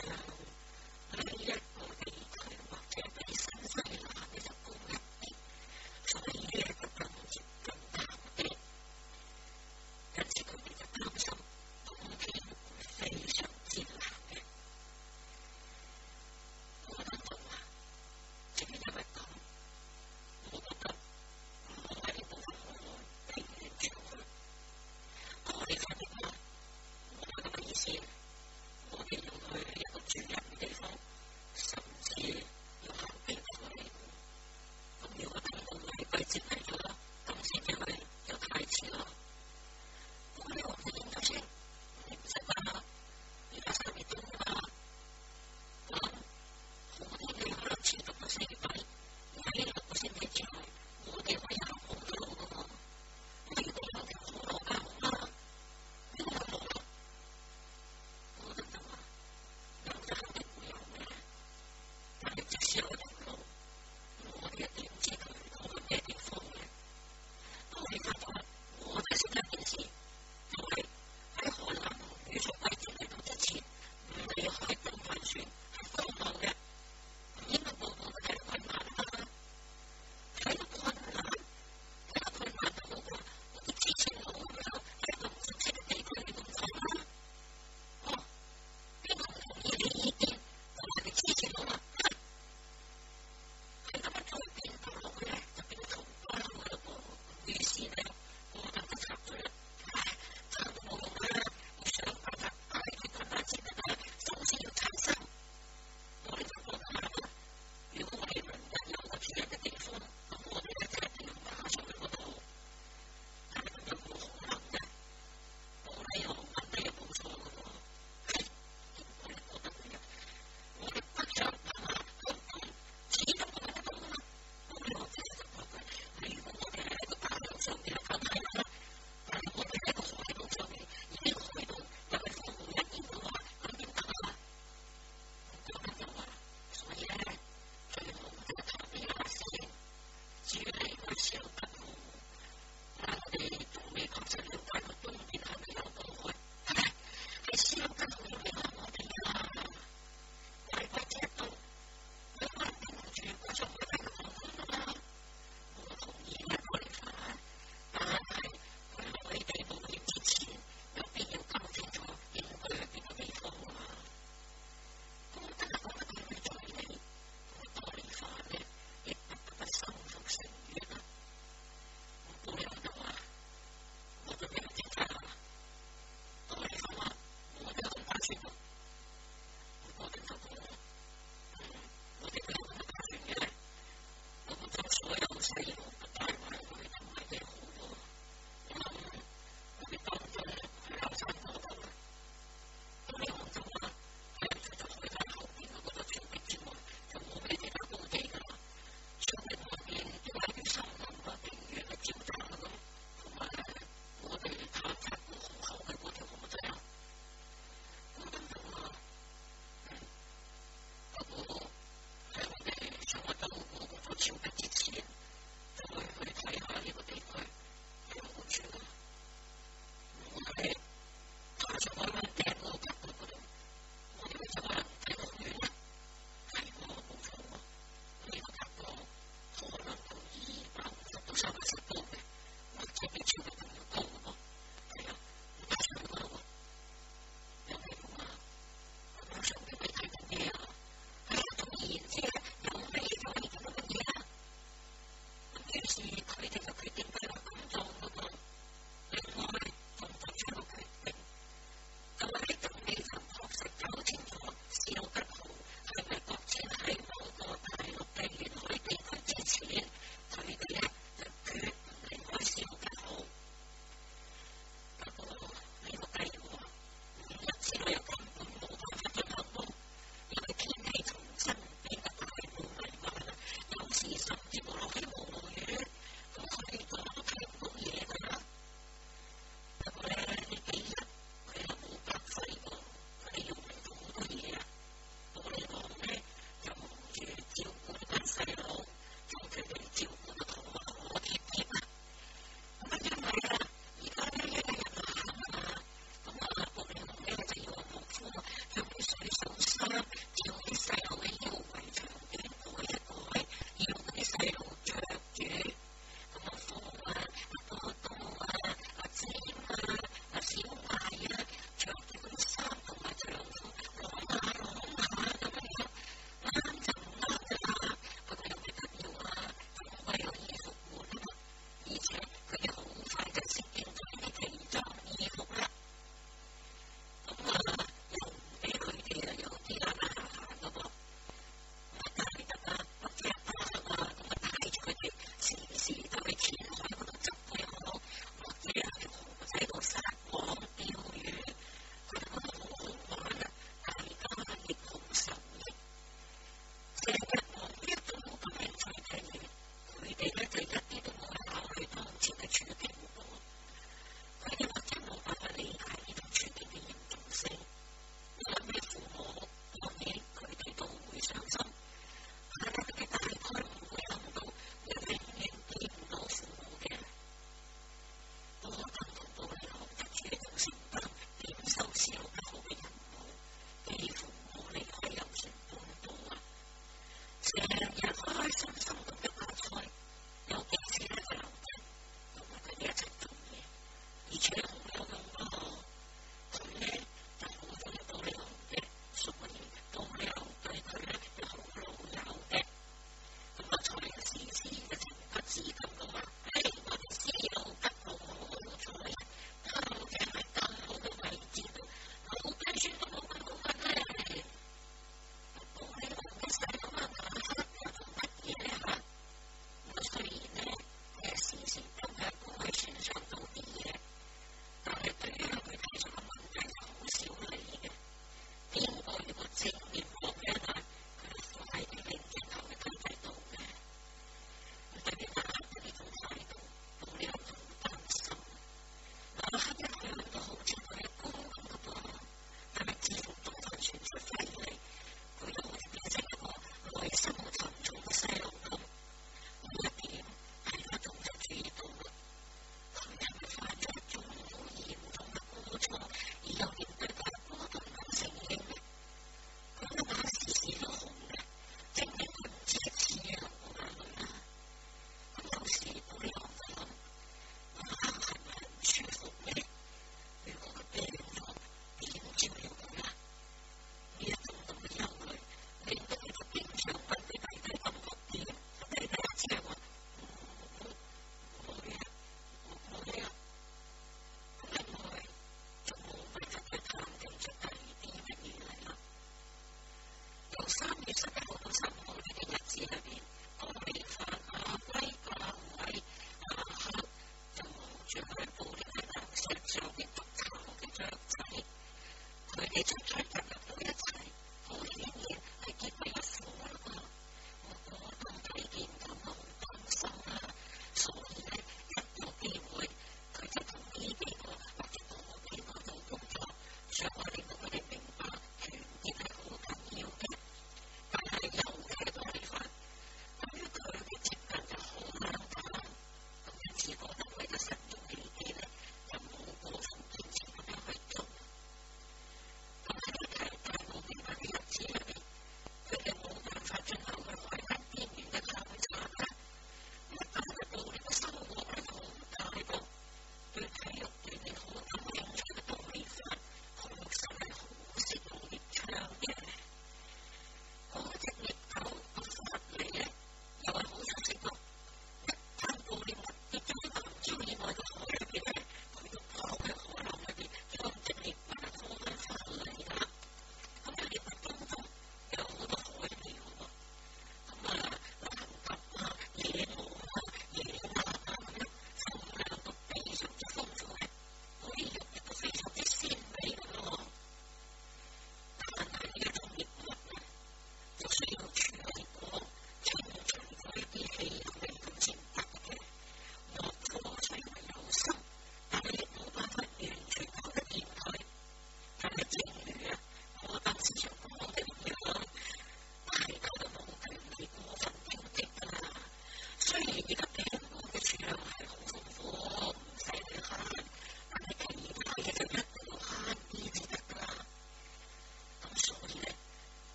Sure.